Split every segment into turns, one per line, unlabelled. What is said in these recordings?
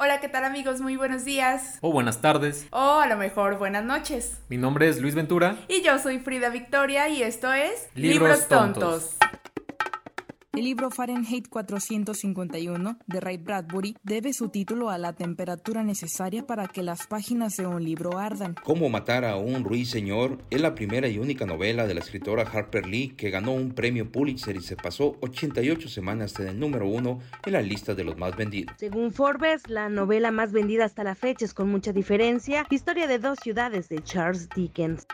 Hola, ¿qué tal amigos? Muy buenos días.
O buenas tardes.
O a lo mejor buenas noches.
Mi nombre es Luis Ventura.
Y yo soy Frida Victoria y esto es
Libros Tontos.
El libro Fahrenheit 451 de Ray Bradbury debe su título a la temperatura necesaria para que las páginas de un libro ardan.
Cómo matar a un ruiseñor es la primera y única novela de la escritora Harper Lee que ganó un premio Pulitzer y se pasó 88 semanas en el número uno en la lista de los más vendidos.
Según Forbes, la novela más vendida hasta la fecha es con mucha diferencia Historia de dos ciudades de Charles Dickens.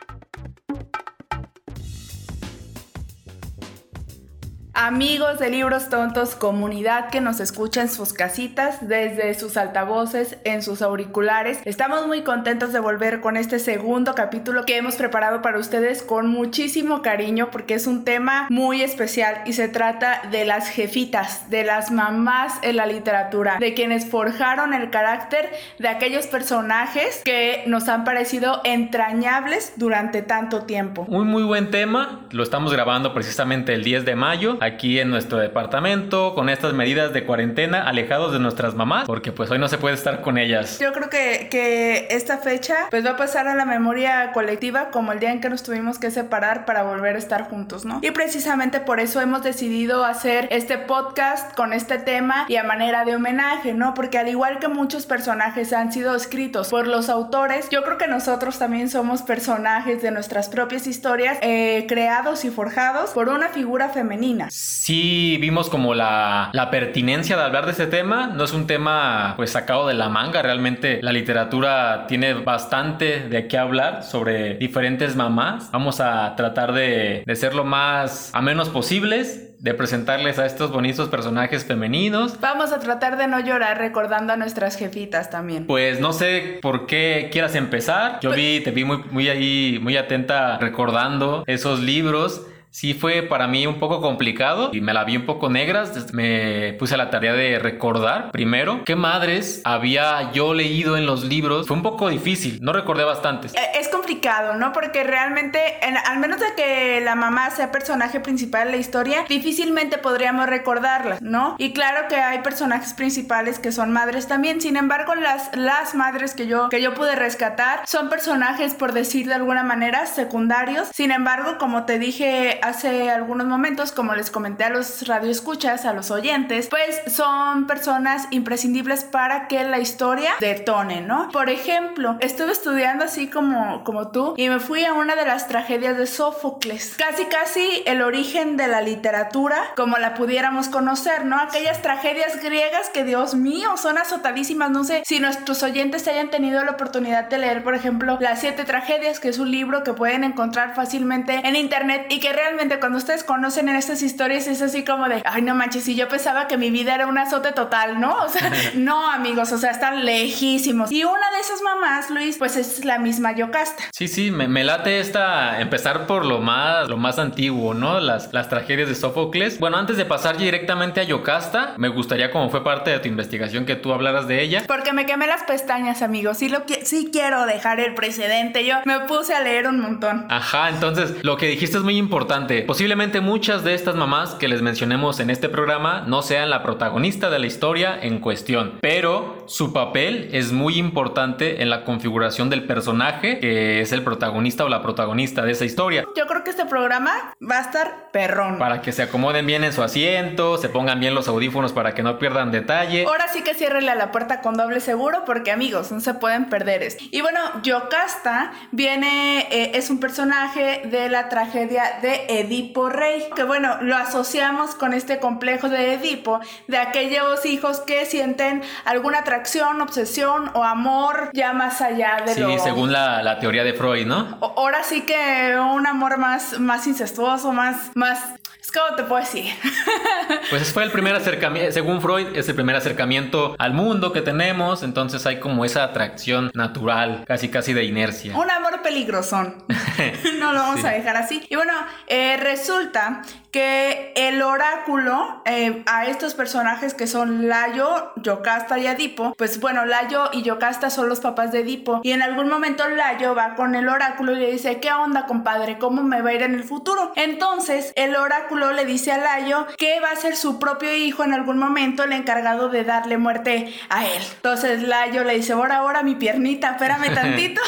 Amigos de Libros Tontos, comunidad que nos escucha en sus casitas, desde sus altavoces, en sus auriculares. Estamos muy contentos de volver con este segundo capítulo que hemos preparado para ustedes con muchísimo cariño porque es un tema muy especial y se trata de las jefitas, de las mamás en la literatura, de quienes forjaron el carácter de aquellos personajes que nos han parecido entrañables durante tanto tiempo.
Un muy buen tema, lo estamos grabando precisamente el 10 de mayo aquí en nuestro departamento con estas medidas de cuarentena alejados de nuestras mamás porque pues hoy no se puede estar con ellas.
Yo creo que, que esta fecha pues va a pasar a la memoria colectiva como el día en que nos tuvimos que separar para volver a estar juntos, ¿no? Y precisamente por eso hemos decidido hacer este podcast con este tema y a manera de homenaje, ¿no? Porque al igual que muchos personajes han sido escritos por los autores, yo creo que nosotros también somos personajes de nuestras propias historias eh, creados y forjados por una figura femenina
sí vimos como la, la, pertinencia de hablar de este tema. No es un tema pues sacado de la manga. Realmente la literatura tiene bastante de qué hablar sobre diferentes mamás. Vamos a tratar de, de ser lo más a menos posibles de presentarles a estos bonitos personajes femeninos.
Vamos a tratar de no llorar recordando a nuestras jefitas también.
Pues no sé por qué quieras empezar. Yo pues vi, te vi muy, muy ahí, muy atenta recordando esos libros sí fue para mí un poco complicado y me la vi un poco negra. Me puse a la tarea de recordar primero qué madres había yo leído en los libros. Fue un poco difícil, no recordé bastantes.
Eh, es complicado, ¿no? Porque realmente, al menos de que la mamá sea personaje principal de la historia, difícilmente podríamos recordarla, ¿no? Y claro que hay personajes principales que son madres también. Sin embargo, las, las madres que yo, que yo pude rescatar son personajes, por decir de alguna manera, secundarios. Sin embargo, como te dije hace algunos momentos, como les comenté a los radioescuchas, a los oyentes, pues son personas imprescindibles para que la historia detone, ¿no? Por ejemplo, estuve estudiando así como, como tú y me fui a una de las tragedias de Sófocles. Casi, casi el origen de la literatura como la pudiéramos conocer, ¿no? Aquellas tragedias griegas que, Dios mío, son azotadísimas. No sé si nuestros oyentes hayan tenido la oportunidad de leer, por ejemplo, Las Siete Tragedias, que es un libro que pueden encontrar fácilmente en internet y que realmente cuando ustedes conocen en estas historias es así como de, ay no manches, y yo pensaba que mi vida era un azote total, ¿no? O sea, no amigos, o sea, están lejísimos. Y una de esas mamás, Luis, pues es la misma Yocasta.
Sí, sí, me, late esta, empezar por lo más, lo más antiguo, ¿no? Las, las tragedias de Sófocles. Bueno, antes de pasar directamente a Yocasta, me gustaría, como fue parte de tu investigación, que tú hablaras de ella.
Porque me quemé las pestañas, amigos. Sí, lo que, sí quiero dejar el precedente. Yo me puse a leer un montón.
Ajá, entonces lo que dijiste es muy importante Posiblemente muchas de estas mamás que les mencionemos en este programa no sean la protagonista de la historia en cuestión, pero su papel es muy importante en la configuración del personaje que es el protagonista o la protagonista de esa historia.
Yo creo que este programa va a estar perrón.
Para que se acomoden bien en su asiento, se pongan bien los audífonos para que no pierdan detalle.
Ahora sí que ciérrele a la puerta con doble seguro porque amigos, no se pueden perder esto. Y bueno, Yocasta viene, eh, es un personaje de la tragedia de Edipo Rey, que bueno, lo asociamos con este complejo de Edipo, de aquellos hijos que sienten alguna atracción, obsesión o amor ya más allá de
lo... Sí, según la, teoría de Freud, ¿no?
ahora sí que un amor más, más incestuoso, más, más ¿Cómo te puedo decir?
pues fue el primer acercamiento, según Freud, es el primer acercamiento al mundo que tenemos, entonces hay como esa atracción natural, casi casi de inercia.
Un amor peligrosón. no lo vamos a dejar así. Y bueno, eh, resulta que el oráculo eh, a estos personajes que son Layo, Yocasta y Edipo, pues bueno, Layo y Yocasta son los papás de Edipo y en algún momento Layo va con el oráculo y le dice, ¿qué onda compadre? ¿Cómo me va a ir en el futuro? Entonces el oráculo le dice a Layo que va a ser su propio hijo en algún momento el encargado de darle muerte a él. Entonces Layo le dice, ahora, ahora mi piernita, espérame tantito,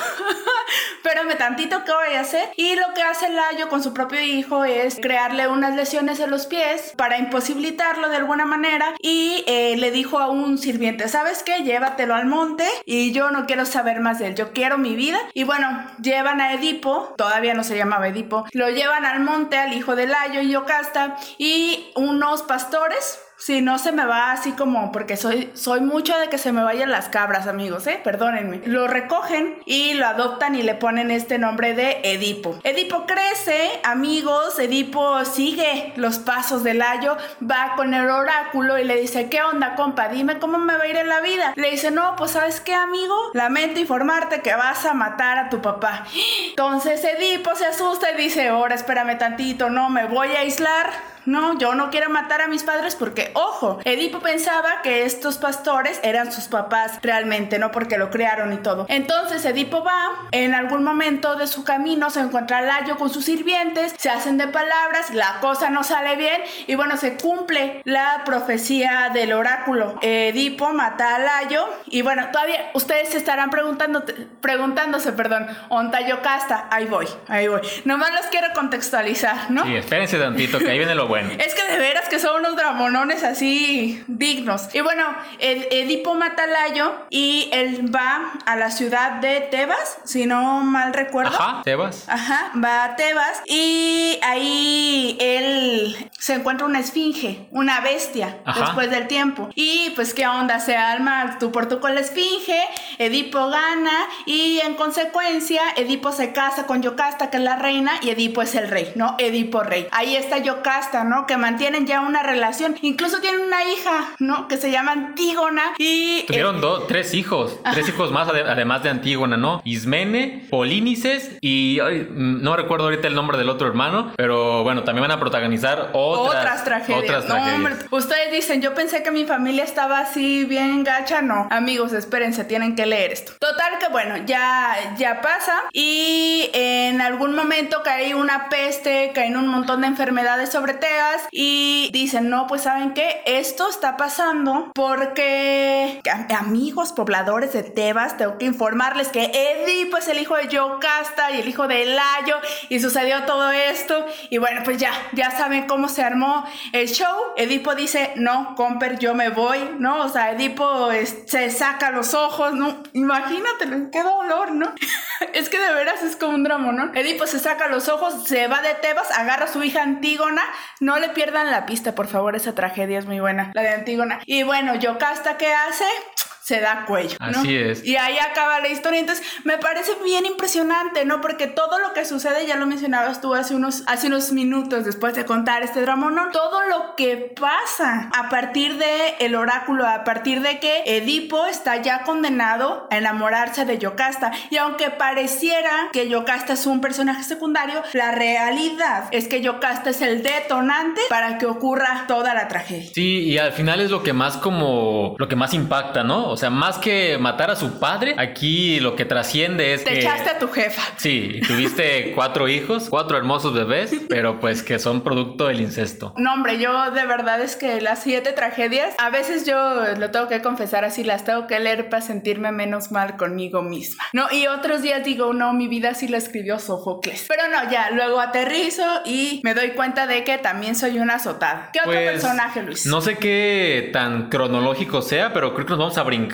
espérame tantito, ¿qué voy a hacer? Y lo que hace Layo con su propio hijo es crearle unas lesiones en los pies para imposibilitarlo de alguna manera y eh, le dijo a un sirviente, ¿sabes qué? Llévatelo al monte y yo no quiero saber más de él, yo quiero mi vida. Y bueno, llevan a Edipo, todavía no se llamaba Edipo, lo llevan al monte al hijo de Layo y Yocasta y unos pastores si no se me va así como, porque soy, soy mucho de que se me vayan las cabras, amigos, ¿eh? Perdónenme. Lo recogen y lo adoptan y le ponen este nombre de Edipo. Edipo crece, amigos, Edipo sigue los pasos del ayo, va con el oráculo y le dice, ¿qué onda, compa? Dime cómo me va a ir en la vida. Le dice, no, pues ¿sabes qué, amigo? Lamento informarte que vas a matar a tu papá. Entonces Edipo se asusta y dice, ahora espérame tantito, no, me voy a aislar no, yo no quiero matar a mis padres porque, ojo, Edipo pensaba que estos pastores eran sus papás realmente, no porque lo crearon y todo. Entonces Edipo va, en algún momento de su camino se encuentra Layo con sus sirvientes, se hacen de palabras, la cosa no sale bien y bueno, se cumple la profecía del oráculo. Edipo mata a Layo y bueno, todavía ustedes se estarán preguntando, preguntándose, perdón, Onta Yocasta, ahí voy, ahí voy. Nomás los quiero contextualizar, ¿no?
Sí, espérense tantito, que ahí viene lo bueno.
Es que de veras que son unos dramonones así dignos. Y bueno, Edipo mata a Layo y él va a la ciudad de Tebas, si no mal recuerdo.
Ajá, Tebas.
Ajá, va a Tebas y ahí él se encuentra una esfinge, una bestia, después del tiempo. Y pues qué onda, se alma tu por con la esfinge, Edipo gana y en consecuencia Edipo se casa con Yocasta, que es la reina, y Edipo es el rey, ¿no? Edipo rey. Ahí está Yocasta, ¿no? Que mantienen ya una relación. Incluso tienen una hija, ¿no? Que se llama Antígona y...
Tuvieron dos, tres hijos, tres hijos más además de Antígona, ¿no? Ismene, Polínices y no recuerdo ahorita el nombre del otro hermano, pero bueno, también van a protagonizar otras, tragedias.
ustedes dicen, yo pensé que mi familia estaba así bien gacha, no. Amigos, espérense, tienen que leer esto. Total que bueno, ya, ya pasa y algún momento cae una peste, caen un montón de enfermedades sobre y dicen, no, pues saben qué, esto está pasando porque amigos pobladores de Tebas, tengo que informarles que Edipo es el hijo de Yocasta y el hijo de Layo y sucedió todo esto y bueno, pues ya, ya saben cómo se armó el show. Edipo dice, no, Comper, yo me voy, ¿no? O sea, Edipo se saca los ojos, ¿no? Imagínate, qué dolor, ¿no? es que de veras es como un drama, ¿no? Edipo se saca los ojos, se va de Tebas, agarra a su hija Antígona, no le pierdan la pista, por favor, esa tragedia es muy buena, la de Antígona. Y bueno, Yocasta, ¿qué hace? Se da cuello. ¿no?
Así es.
Y ahí acaba la historia. Entonces, me parece bien impresionante, ¿no? Porque todo lo que sucede, ya lo mencionabas tú hace unos, hace unos minutos después de contar este drama, ¿no? Todo lo que pasa a partir de el oráculo, a partir de que Edipo está ya condenado a enamorarse de Yocasta. Y aunque pareciera que Yocasta es un personaje secundario, la realidad es que Yocasta es el detonante para que ocurra toda la tragedia.
Sí, y al final es lo que más como, lo que más impacta, ¿no? O sea, más que matar a su padre, aquí lo que trasciende es
Te
que...
echaste a tu jefa.
Sí, tuviste cuatro hijos, cuatro hermosos bebés, pero pues que son producto del incesto.
No, hombre, yo de verdad es que las siete tragedias, a veces yo lo tengo que confesar así, las tengo que leer para sentirme menos mal conmigo misma. No, y otros días digo, no, mi vida sí la escribió Sofocles. Pero no, ya, luego aterrizo y me doy cuenta de que también soy una azotada. ¿Qué otro pues, personaje, Luis?
No sé qué tan cronológico sea, pero creo que nos vamos a brincar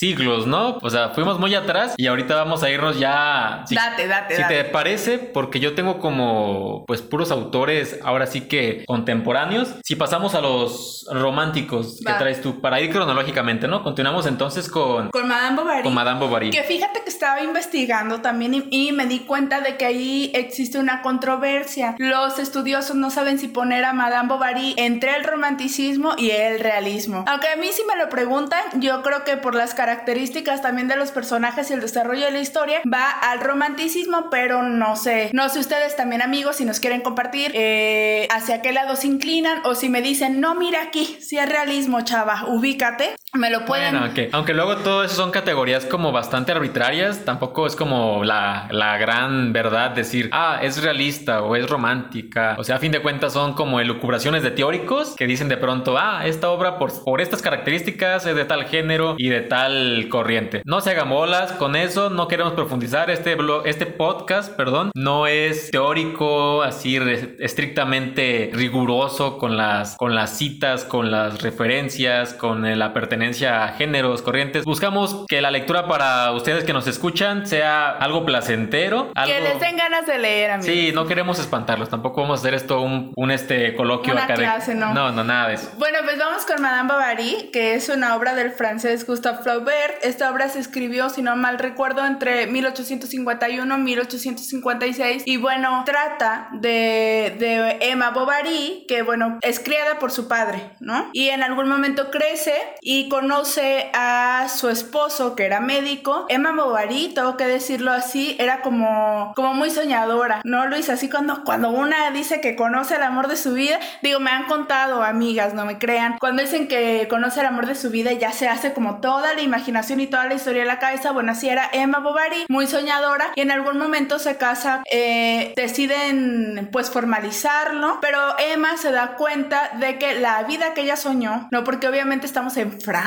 siglos, ¿no? O sea, fuimos muy atrás y ahorita vamos a irnos ya.
date, date.
Si te parece, porque yo tengo como, pues, puros autores ahora sí que contemporáneos. Si pasamos a los románticos que traes tú, para ir cronológicamente, ¿no? Continuamos entonces con.
Con Madame Bovary.
Con Madame Bovary.
Que fíjate que estaba investigando también y, y me di cuenta de que ahí existe una controversia. Los estudiosos no saben si poner a Madame Bovary entre el romanticismo y el realismo. Aunque a mí si me lo preguntan, yo creo que por las características también de los personajes y el desarrollo de la historia va al romanticismo, pero no sé, no sé ustedes también amigos si nos quieren compartir eh, hacia qué lado se inclinan o si me dicen, no, mira aquí, si es realismo, chava, ubícate, me lo pueden...
Bueno, aunque luego todo eso son categorías como bastante arbitrarias, tampoco es como la, la gran verdad decir, ah, es realista o es romántica, o sea, a fin de cuentas son como elucubraciones de teóricos que dicen de pronto, ah, esta obra por, por estas características es de tal género y de tal corriente. No se hagan bolas con eso, no queremos profundizar. Este, blog, este podcast, perdón, no es teórico, así estrictamente riguroso con las, con las citas, con las referencias, con la pertenencia a géneros, corrientes. Buscamos que la lectura para ustedes que nos escuchan sea algo placentero.
Que les den ganas de leer, amigos.
Sí, no queremos espantarlos. Tampoco vamos a hacer esto un, un este coloquio académico. no. no, no, nada de eso.
Bueno, pues vamos con Madame Bovary, que es una obra del francés Gustave Flaubert. Esta obra se escribió, si no mal recuerdo, entre 1851 y 1856. Y bueno, trata de, de Emma Bovary, que bueno, es criada por su padre, ¿no? Y en algún momento crece y conoce a su esposo, que era médico. Emma Bovary, tengo que decirlo así, era como, como muy soñadora, ¿no, Luis? Así cuando, cuando una dice que conoce el amor de su vida, digo, me han contado amigas, no me crean, cuando dicen que conoce el amor de su vida ya se hace como toda la imaginación y toda la historia en la cabeza, bueno, así era Emma Bovary, muy soñadora, y en algún momento se casa, eh, deciden pues formalizarlo, pero Emma se da cuenta de que la vida que ella soñó, no porque obviamente estamos en Francia,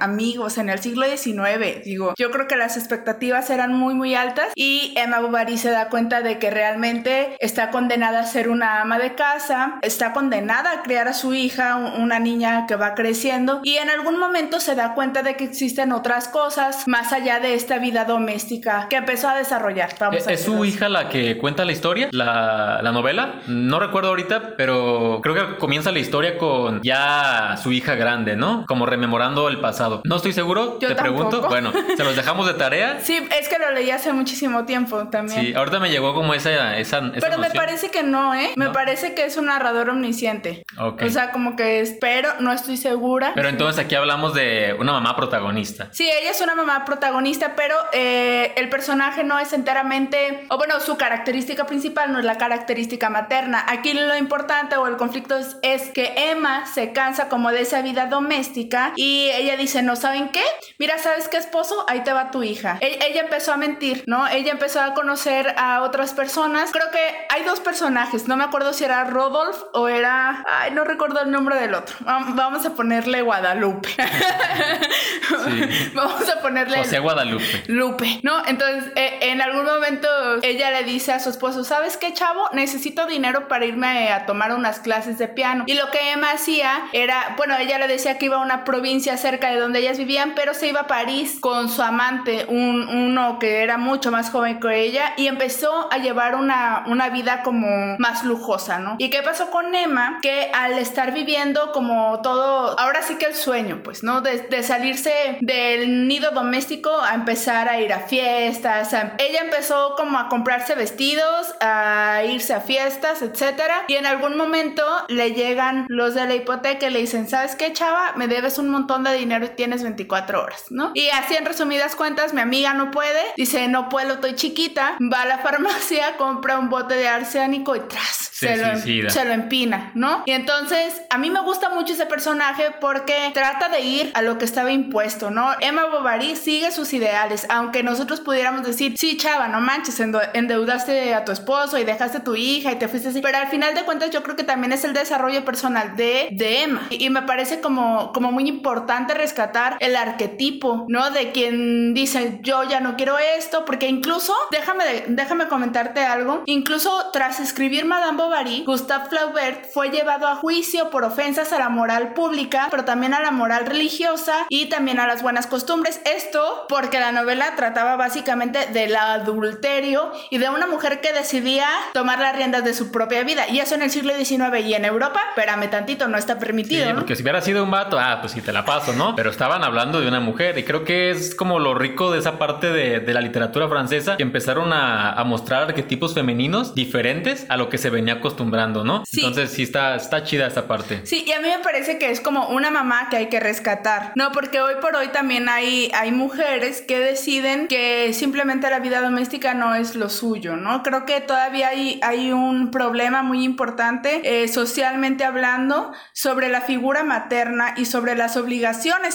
amigos, en el siglo XIX, digo, yo creo que las expectativas eran muy muy altas y Emma Bovary se da cuenta de que realmente está condenada a ser una ama de casa, está condenada a criar a su hija, una niña que va creciendo y en algún momento se da cuenta de que existen otras cosas más allá de esta vida doméstica que empezó a desarrollar.
Vamos ¿Es, su hija la que cuenta la historia, la, la, novela? No recuerdo ahorita, pero creo que comienza la historia con ya su hija grande, ¿no? Como rememorando el pasado. No estoy seguro, te pregunto. Bueno, se los dejamos de tarea.
Sí, es que lo leí hace muchísimo tiempo también. Sí,
ahorita me llegó como esa... esa,
pero me parece que no, ¿eh? Me parece que es un narrador omnisciente. O sea, como que espero, no estoy segura.
Pero entonces aquí hablamos de una mamá protagonista.
Sí, ella es una mamá protagonista, pero eh, el personaje no es enteramente, o bueno, su característica principal no es la característica materna. Aquí lo importante o el conflicto es, que Emma se cansa como de esa vida doméstica y ella dice, no saben qué, mira, ¿sabes qué esposo? Ahí te va tu hija. E-, ella empezó a mentir, ¿no? Ella empezó a conocer a otras personas. Creo que hay dos personajes, no me acuerdo si era Rodolf o era, ay, no recuerdo el nombre del otro. Vamos a ponerle Guadalupe. Vamos a ponerle.
José Guadalupe.
Lupe, ¿no? Entonces, eh, en algún momento ella le dice a su esposo: ¿Sabes qué, chavo? Necesito dinero para irme a tomar unas clases de piano. Y lo que Emma hacía era, bueno, ella le decía que iba a una provincia cerca de donde ellas vivían, pero se iba a París con su amante, un, uno que era mucho más joven que ella, y empezó a llevar una, una vida como más lujosa, ¿no? ¿Y qué pasó con Emma? Que al estar viviendo como todo, ahora sí que el sueño, pues, ¿no? De, salirse del nido doméstico a empezar a ir a fiestas. ella empezó como a comprarse vestidos, a irse a fiestas, etcétera. Y en algún momento le llegan los de la hipoteca y le dicen, ¿sabes qué, chava? Me debes un montón de dinero y tienes 24 horas, ¿no? Y así en resumidas cuentas, mi amiga no puede, dice, no puedo, estoy chiquita, va a la farmacia, compra un bote de arsénico y tras, se, lo, se lo empina, ¿no? Y entonces, a mí me gusta mucho ese personaje porque trata de ir a lo que estaba impuesto, ¿no? Emma Bovary sigue sus ideales, aunque nosotros pudiéramos decir, sí, chava, no manches, endeudaste a tu esposo y dejaste a tu hija y te fuiste así, pero al final de cuentas yo creo que también es el desarrollo personal de, de Emma y, me parece como, como muy importante rescatar el arquetipo, ¿no? De quien dice, yo ya no quiero esto, porque incluso, déjame, déjame comentarte algo, incluso tras escribir Madame Bovary, Gustave Flaubert fue llevado a juicio por ofensas a la moral pública, pero también a la moral religiosa y también a las buenas costumbres. Esto porque la novela trataba básicamente del adulterio y de una mujer que decidía tomar las riendas de su propia vida. Y eso en el siglo XIX y en Europa, espérame tantito, no está permitido.
porque si hubiera sido un vato, ah, pues si te la pasas ¿no? Pero estaban hablando de una mujer y creo que es como lo rico de esa parte de, la literatura francesa que empezaron a, mostrar arquetipos femeninos diferentes a lo que se venía acostumbrando, ¿no? Entonces sí está, está chida esta parte.
Sí, y a mí me parece que es como una mamá que hay que rescatar, ¿no? Porque hoy por hoy también hay, hay mujeres que deciden que simplemente la vida doméstica no es lo suyo, ¿no? Creo que todavía hay, hay un problema muy importante eh, socialmente hablando sobre la figura materna y sobre las obligaciones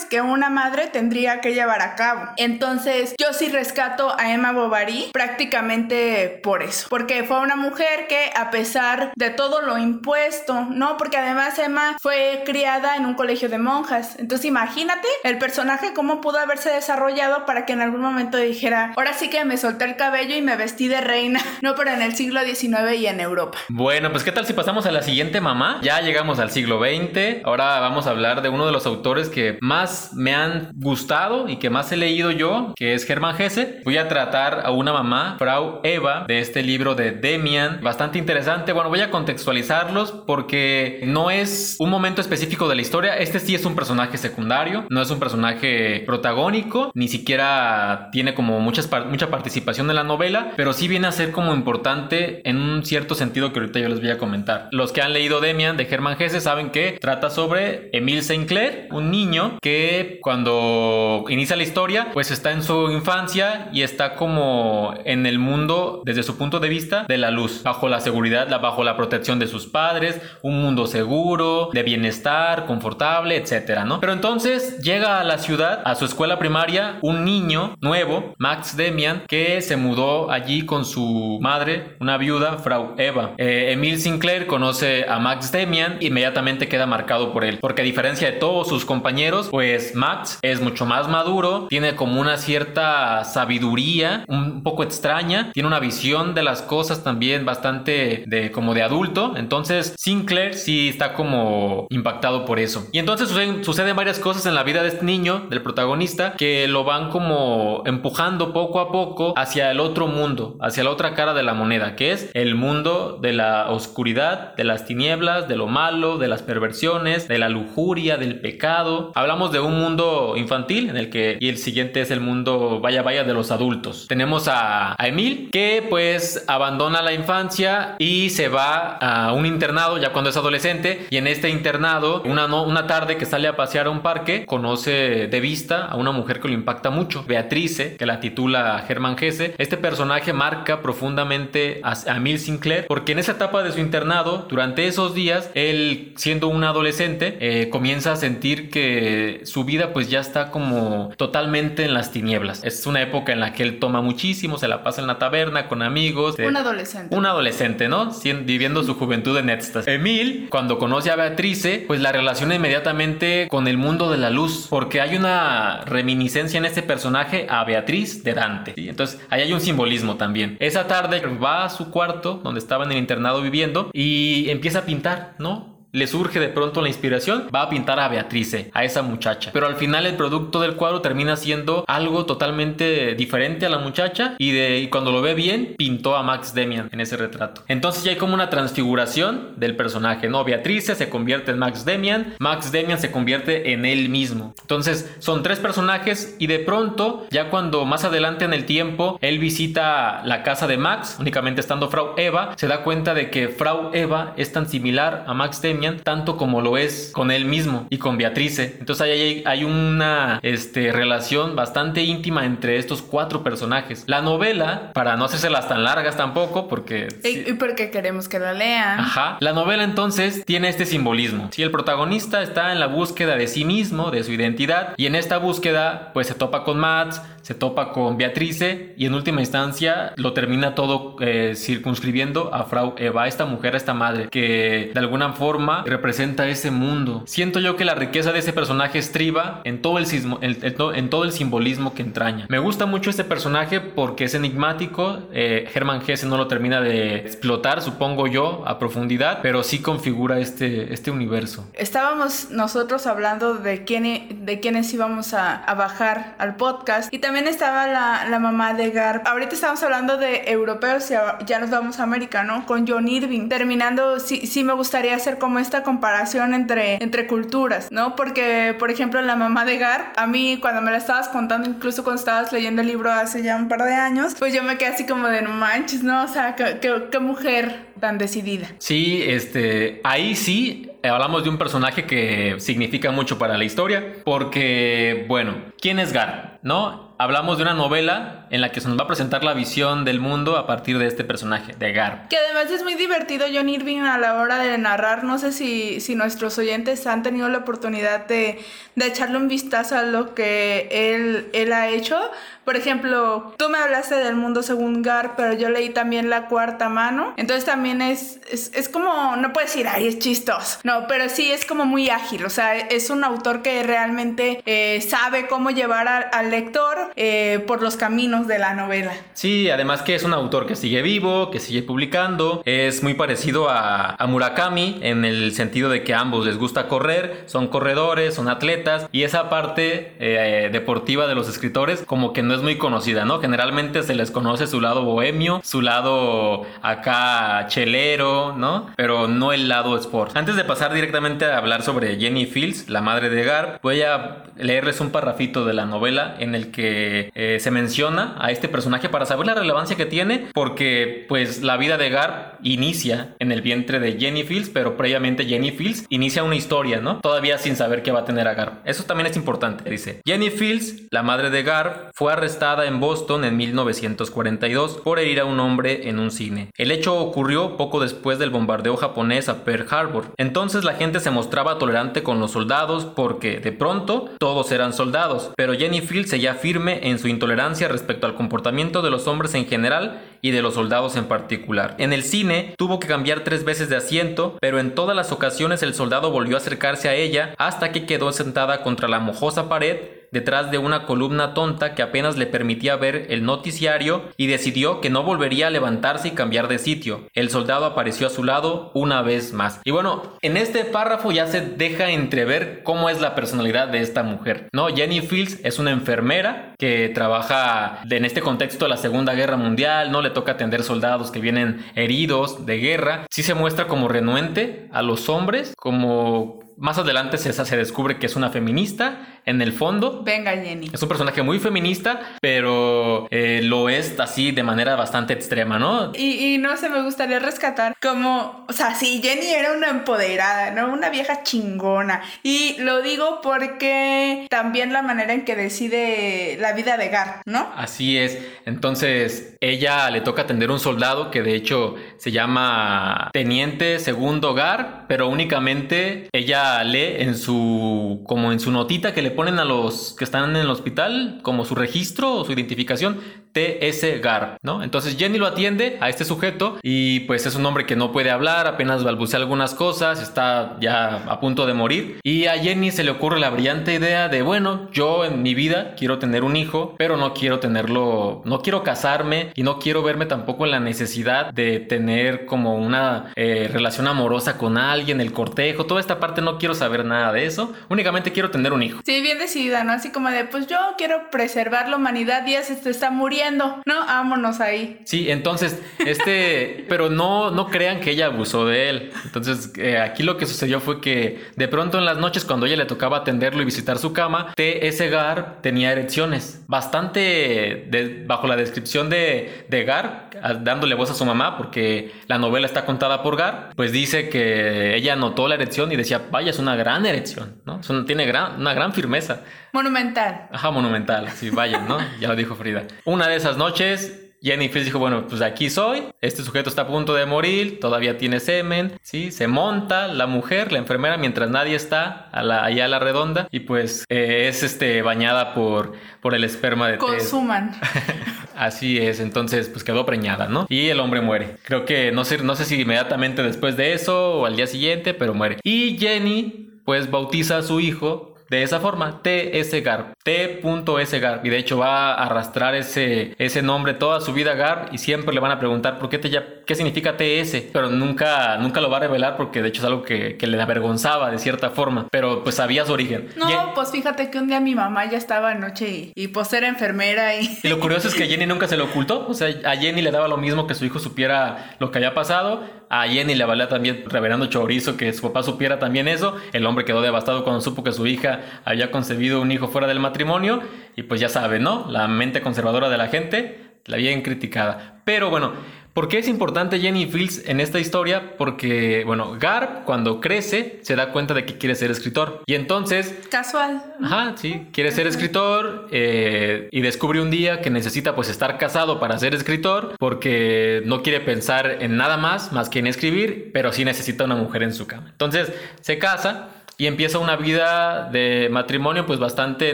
que una madre tendría que llevar a cabo. Entonces, yo sí rescato a Emma Bovary prácticamente por eso, porque fue una mujer que a pesar de todo lo impuesto, ¿no? Porque además Emma fue criada en un colegio de monjas. Entonces, imagínate el personaje cómo pudo haberse desarrollado para que en algún momento dijera, ahora sí que me solté el cabello y me vestí de reina, no, pero en el siglo XIX y en Europa.
Bueno, pues ¿qué tal si pasamos a la siguiente mamá? Ya llegamos al siglo XX, ahora vamos a hablar de uno de los autores que más me han gustado y que más he leído yo, que es Germán Hesse. Voy a tratar a una mamá, Frau Eva, de este libro de Demian, bastante interesante. Bueno, voy a contextualizarlos porque no es un momento específico de la historia, este sí es un personaje secundario, no es un personaje protagónico, ni siquiera tiene como muchas, mucha participación en la novela, pero sí viene a ser como importante en un cierto sentido que ahorita yo les voy a comentar. Los que han leído Demian de Germán Hesse saben que trata sobre Emile Sinclair, un niño que cuando inicia la historia, pues está en su infancia y está como en el mundo desde su punto de vista de la luz, bajo la seguridad, bajo la protección de sus padres, un mundo seguro, de bienestar, confortable, etcétera, ¿no? Pero entonces llega a la ciudad, a su escuela primaria, un niño nuevo, Max Demian, que se mudó allí con su madre, una viuda, Frau Eva. Eh, Emil Sinclair conoce a Max Demian, inmediatamente queda marcado por él, porque a diferencia de todos sus compañeros, pues Max es mucho más maduro, tiene como una cierta sabiduría, un poco extraña, tiene una visión de las cosas también bastante de como de adulto, entonces Sinclair sí está como impactado por eso. Y entonces suceden, varias cosas en la vida de este niño, del protagonista, que lo van como empujando poco a poco hacia el otro mundo, hacia la otra cara de la moneda, que es el mundo de la oscuridad, de las tinieblas, de lo malo, de las perversiones, de la lujuria, del pecado. Hablamos de un mundo infantil en el que y el siguiente es el mundo vaya vaya de los adultos. Tenemos a, a Emil que pues abandona la infancia y se va a un internado ya cuando es adolescente y en este internado una, una tarde que sale a pasear a un parque conoce de vista a una mujer que lo impacta mucho, Beatrice, que la titula Germán Gese. Este personaje marca profundamente a, a Emil Sinclair porque en esa etapa de su internado, durante esos días, él siendo un adolescente, eh, comienza a sentir que su vida pues ya está como totalmente en las tinieblas. Es una época en la que él toma muchísimo, se la pasa en la taberna con amigos.
Un adolescente.
Un adolescente, ¿no? viviendo su juventud en éxtasis. Emil, cuando conoce a Beatrice, pues la relaciona inmediatamente con el mundo de la luz, porque hay una reminiscencia en este personaje a Beatriz de Dante. Entonces, ahí hay un simbolismo también. Esa tarde va a su cuarto, donde estaba en el internado viviendo, y empieza a pintar, ¿no? Le surge de pronto la inspiración, va a pintar a Beatrice, a esa muchacha. Pero al final el producto del cuadro termina siendo algo totalmente diferente a la muchacha y, de, cuando lo ve bien, pintó a Max Demian en ese retrato. Entonces ya hay como una transfiguración del personaje, ¿no? Beatrice se convierte en Max Demian, Max Demian se convierte en él mismo. Entonces son tres personajes y de pronto, ya cuando más adelante en el tiempo, él visita la casa de Max, únicamente estando Frau Eva, se da cuenta de que Frau Eva es tan similar a Max Demian tanto como lo es con él mismo y con Beatrice. Entonces hay, hay una este, relación bastante íntima entre estos cuatro personajes. La novela, para no hacérselas tan largas tampoco, porque...
Y, porque queremos que la lean.
Ajá. La novela entonces tiene este simbolismo. Si el protagonista está en la búsqueda de sí mismo, de su identidad, y en esta búsqueda pues se topa con Matt, se topa con Beatrice y en última instancia lo termina todo eh, circunscribiendo a Frau Eva, esta mujer, a esta madre, que de alguna forma representa ese mundo. Siento yo que la riqueza de ese personaje estriba en todo el, en, todo el simbolismo que entraña. Me gusta mucho este personaje porque es enigmático. Eh, Hermann Hesse no lo termina de explotar, supongo yo, a profundidad, pero sí configura este, este universo.
Estábamos nosotros hablando de, quién, de quiénes íbamos a, a bajar al podcast y también estaba la, mamá de Garp. Ahorita estamos hablando de europeos y ya nos vamos a América, ¿no? Con John Irving. Terminando, sí, sí me gustaría hacer como esta comparación entre, entre culturas, ¿no? Porque, por ejemplo, la mamá de Gar, a mí cuando me la estabas contando, incluso cuando estabas leyendo el libro hace ya un par de años, pues yo me quedé así como de no manches, ¿no? O sea, qué, qué mujer tan decidida.
Sí, este, ahí sí eh, hablamos de un personaje que significa mucho para la historia, porque, bueno, ¿quién es Gar? ¿No? hablamos de una novela en la que se nos va a presentar la visión del mundo a partir de este personaje, de Gar.
Que además es muy divertido John Irving a la hora de narrar. No sé si, si nuestros oyentes han tenido la oportunidad de, de echarle un vistazo a lo que él, él ha hecho. Por ejemplo, tú me hablaste del mundo según Gar, pero yo leí también La Cuarta Mano. Entonces también es, es, como, no puedes decir, ay, es chistoso. No, pero sí es como muy ágil. O sea, es un autor que realmente eh, sabe cómo llevar al lector eh, por los caminos de la novela.
Sí, además que es un autor que sigue vivo, que sigue publicando, es muy parecido a, Murakami en el sentido de que a ambos les gusta correr, son corredores, son atletas y esa parte eh, deportiva de los escritores como que no es muy conocida, ¿no? Generalmente se les conoce su lado bohemio, su lado acá chelero, ¿no? Pero no el lado sport. Antes de pasar directamente a hablar sobre Jenny Fields, la madre de Gar, voy a leerles un parrafito de la novela en el que eh, se menciona a este personaje para saber la relevancia que tiene, porque pues la vida de Gar inicia en el vientre de Jenny Fields, pero previamente Jenny Fields inicia una historia, ¿no? Todavía sin saber qué va a tener a Gar. Eso también es importante, dice. Jenny Fields, la madre de Gar, fue arrestada en Boston en 1942 por herir a un hombre en un cine. El hecho ocurrió poco después del bombardeo japonés a Pearl Harbor. Entonces la gente se mostraba tolerante con los soldados porque de pronto todos eran soldados, pero Jenny Fields seguía firme en su intolerancia respecto al comportamiento de los hombres en general y de los soldados en particular. En el cine tuvo que cambiar tres veces de asiento, pero en todas las ocasiones el soldado volvió a acercarse a ella hasta que quedó sentada contra la mojosa pared detrás de una columna tonta que apenas le permitía ver el noticiario y decidió que no volvería a levantarse y cambiar de sitio. El soldado apareció a su lado una vez más. Y bueno, en este párrafo ya se deja entrever cómo es la personalidad de esta mujer. No, Jenny Fields es una enfermera que trabaja en este contexto de la Segunda Guerra Mundial, no le toca atender soldados que vienen heridos de guerra. Sí se muestra como renuente a los hombres, como más adelante se, se descubre que es una feminista en el fondo.
Venga, Jenny.
Es un personaje muy feminista, pero eh, lo es así de manera bastante extrema, ¿no?
Y, no sé, me gustaría rescatar como, o sea, sí, Jenny era una empoderada, ¿no? Una vieja chingona. Y lo digo porque también la manera en que decide la vida de Gar, ¿no?
Así es. Entonces, ella le toca atender un soldado que de hecho se llama Teniente Segundo Gar, pero únicamente ella lee en su, como en su notita que le ponen a los que están en el hospital, como su registro o su identificación, TS Gar, ¿no? Entonces Jenny lo atiende a este sujeto y pues es un hombre que no puede hablar, apenas balbucea algunas cosas, está ya a punto de morir y a Jenny se le ocurre la brillante idea de, bueno, yo en mi vida quiero tener un hijo, pero no quiero tenerlo, no quiero casarme y no quiero verme tampoco en la necesidad de tener como una eh, relación amorosa con alguien, el cortejo, toda esta parte no quiero saber nada de eso, únicamente quiero tener un hijo.
Sí, bien decidida, ¿no? Así como de, pues yo quiero preservar la humanidad y se está muriendo, ¿no? Vámonos ahí.
Sí, entonces, este, pero no, no crean que ella abusó de él. Entonces, eh, aquí lo que sucedió fue que de pronto en las noches, cuando ella le tocaba atenderlo y visitar su cama, T.S. Gar tenía erecciones. Bastante bajo la descripción de, de Gar, dándole voz a su mamá, porque la novela está contada por Gar, pues dice que ella notó la erección y decía, vaya, es una gran erección, ¿no? tiene gran, una gran firmeza.
Monumental.
Ajá, monumental, sí, vaya, ¿no? ya lo dijo Frida. Una de esas noches, Jenny Fields dijo, bueno, pues aquí soy, este sujeto está a punto de morir, todavía tiene semen, ¿sí? Se monta la mujer, la enfermera, mientras nadie está allá a la redonda y pues eh, es este, bañada por, por el esperma de
Consuman.
Así es, entonces pues quedó preñada, ¿no? Y el hombre muere. Creo que no sé, no sé si inmediatamente después de eso o al día siguiente, pero muere. Y Jenny pues bautiza a su hijo de esa forma, T.S. Garb, T.S. Garb, y de hecho va a arrastrar ese, ese nombre toda su vida Garb y siempre le van a preguntar ¿por qué te, qué significa TS, pero nunca, nunca lo va a revelar porque de hecho es algo que, que le avergonzaba de cierta forma, pero pues sabía su origen.
No, pues fíjate que un día mi mamá ya estaba anoche y, y pues era enfermera y...
Y lo curioso es que Jenny nunca se lo ocultó, o sea, a Jenny le daba lo mismo que su hijo supiera lo que había pasado, a Jenny le valía también revelando chorizo que su papá supiera también eso, el hombre quedó devastado cuando supo que su hija había concebido un hijo fuera del matrimonio y pues ya sabe, ¿no? La mente conservadora de la gente, la bien criticada. Pero bueno, ¿Por qué es importante Jenny Fields en esta historia? Porque, bueno, Garp cuando crece se da cuenta de que quiere ser escritor. Y entonces...
Casual.
Ajá, sí, quiere ser escritor eh, y descubre un día que necesita pues estar casado para ser escritor porque no quiere pensar en nada más más que en escribir, pero sí necesita una mujer en su cama. Entonces se casa y empieza una vida de matrimonio pues bastante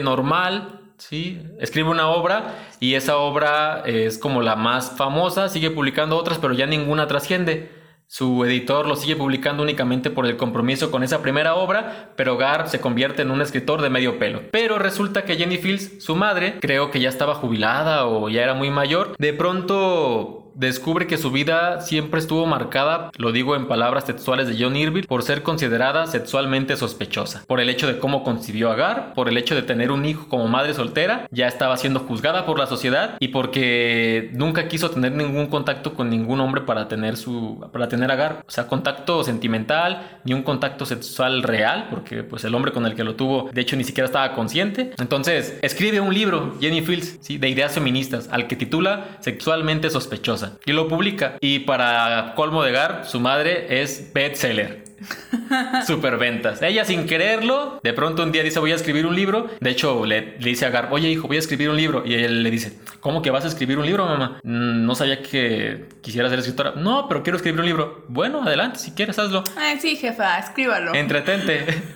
normal, Sí, escribe una obra y esa obra es como la más famosa, sigue publicando otras, pero ya ninguna trasciende. Su editor lo sigue publicando únicamente por el compromiso con esa primera obra, pero Garp se convierte en un escritor de medio pelo. Pero resulta que Jenny Fields, su madre, creo que ya estaba jubilada o ya era muy mayor, de pronto descubre que su vida siempre estuvo marcada, lo digo en palabras textuales de John Irving, por ser considerada sexualmente sospechosa. Por el hecho de cómo concibió a Gar, por el hecho de tener un hijo como madre soltera, ya estaba siendo juzgada por la sociedad y porque nunca quiso tener ningún contacto con ningún hombre para tener su para tener a Gar, o sea, contacto sentimental ni un contacto sexual real, porque pues el hombre con el que lo tuvo de hecho ni siquiera estaba consciente. Entonces, escribe un libro Jenny Fields, de ideas feministas, al que titula Sexualmente sospechosa y lo publica. Y para colmo de Gar, su madre es bestseller. Super ventas. Ella sin quererlo, de pronto un día dice voy a escribir un libro. De hecho, le, dice a Gar, oye hijo, voy a escribir un libro. Y él le dice, ¿cómo que vas a escribir un libro, mamá? Mm, no sabía que quisiera ser escritora. No, pero quiero escribir un libro. Bueno, adelante, si quieres, hazlo.
Ay, sí, jefa, escríbalo.
Entretente.